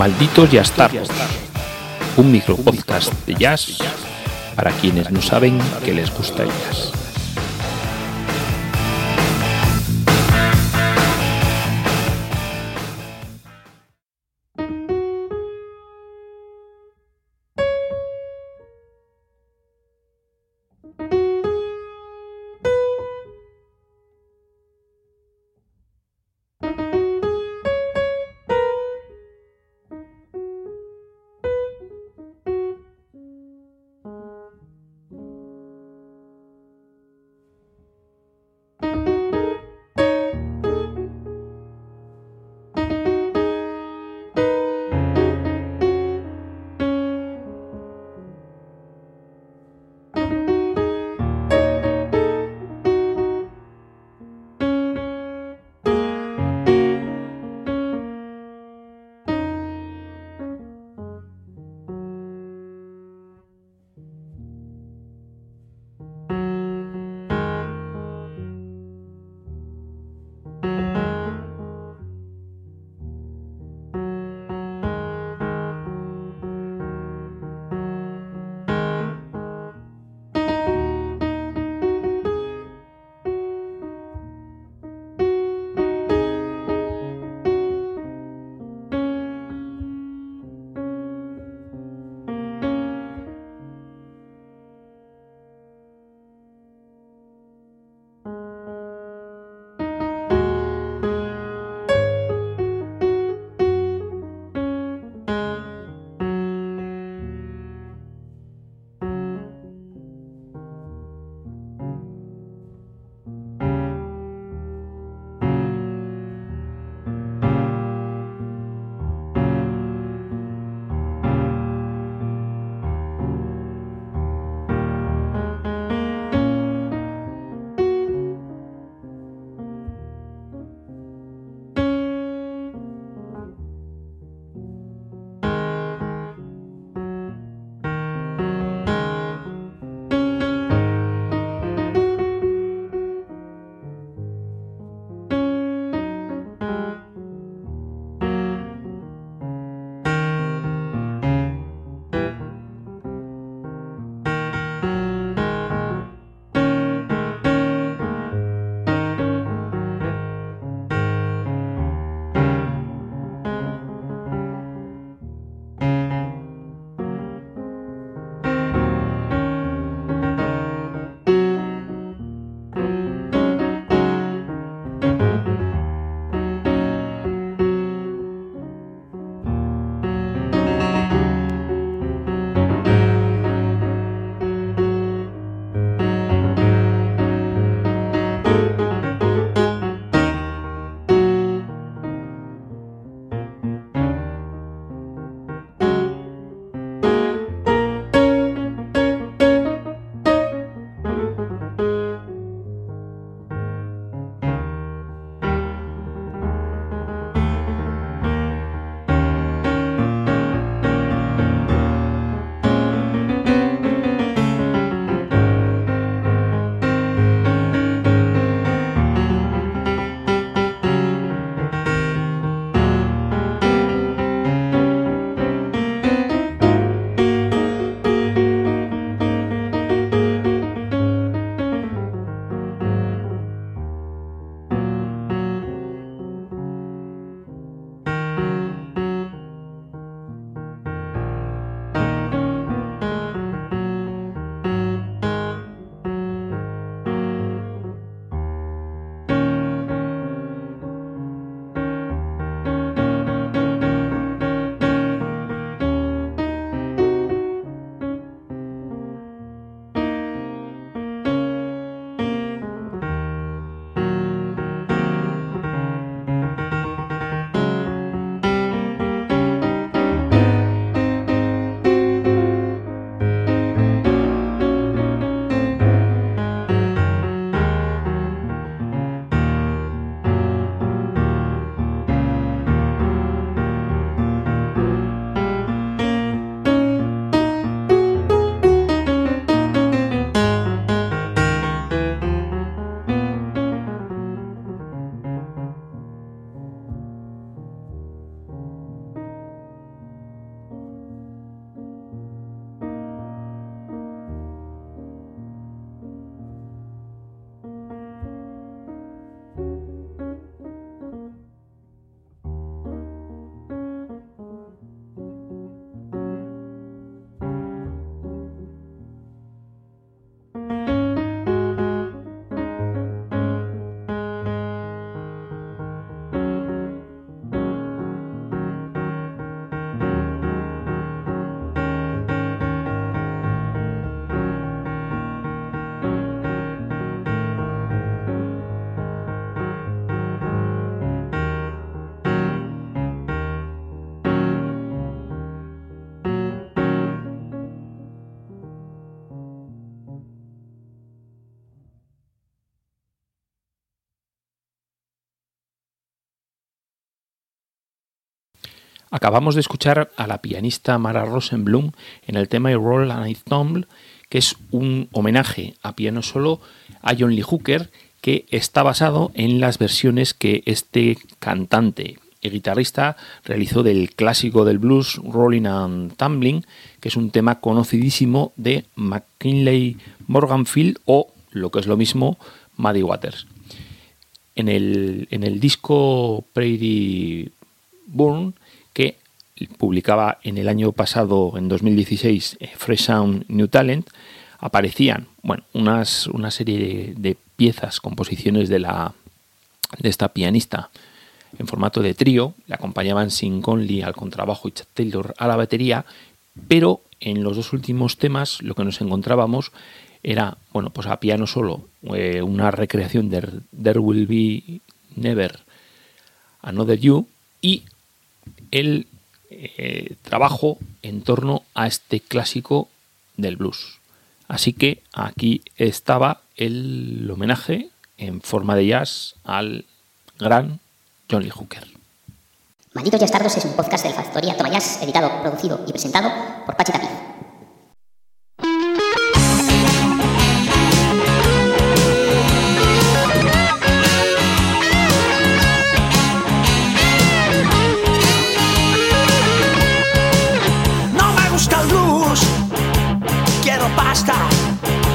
Malditos Yastardos, un micropodcast de jazz para quienes no saben que les gusta el jazz. Acabamos de escuchar a la pianista Mara Rosenblum en el tema Roll and Ensemble, que es un homenaje a piano solo a John Lee Hooker, que está basado en las versiones que este cantante y guitarrista realizó del clásico del blues Rolling and Tumbling, que es un tema conocidísimo de McKinley Morganfield o, lo que es lo mismo, Muddy Waters. En el, en el disco Prairie Burn publicaba en el año pasado, en 2016, eh, Fresh Sound New Talent, aparecían bueno, unas, una serie de, piezas, composiciones de, la, de esta pianista en formato de trío, le acompañaban Sin Conley al contrabajo y Chad Taylor a la batería, pero en los dos últimos temas lo que nos encontrábamos era, bueno, pues a piano solo, eh, una recreación de There Will Be Never Another You y el eh, trabajo en torno a este clásico del blues. Así que aquí estaba el homenaje en forma de jazz al gran John Lee Hooker. Malditos Yastardos es un podcast del Factoría Tomayas, editado, producido y presentado por Pachi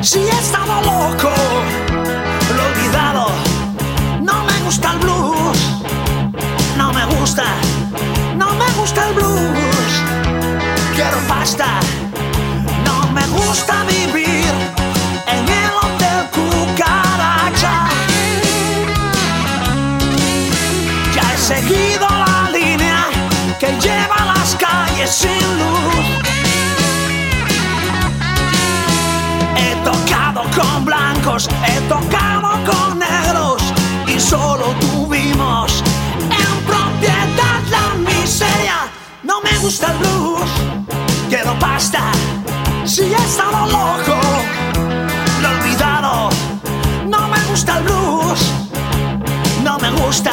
Si he estado loco, lo he olvidado. No me gusta el blues, no me gusta, no me gusta el blues. Quiero pasta, no me gusta vivir en el hotel cucaracha. Ya he seguido la línea que lleva las calles sin luz. He tocado con negros y solo tuvimos en propiedad la miseria. No me gusta el blues, quiero pasta, si he estado loco, lo he olvidado. No me gusta el blues, no me gusta,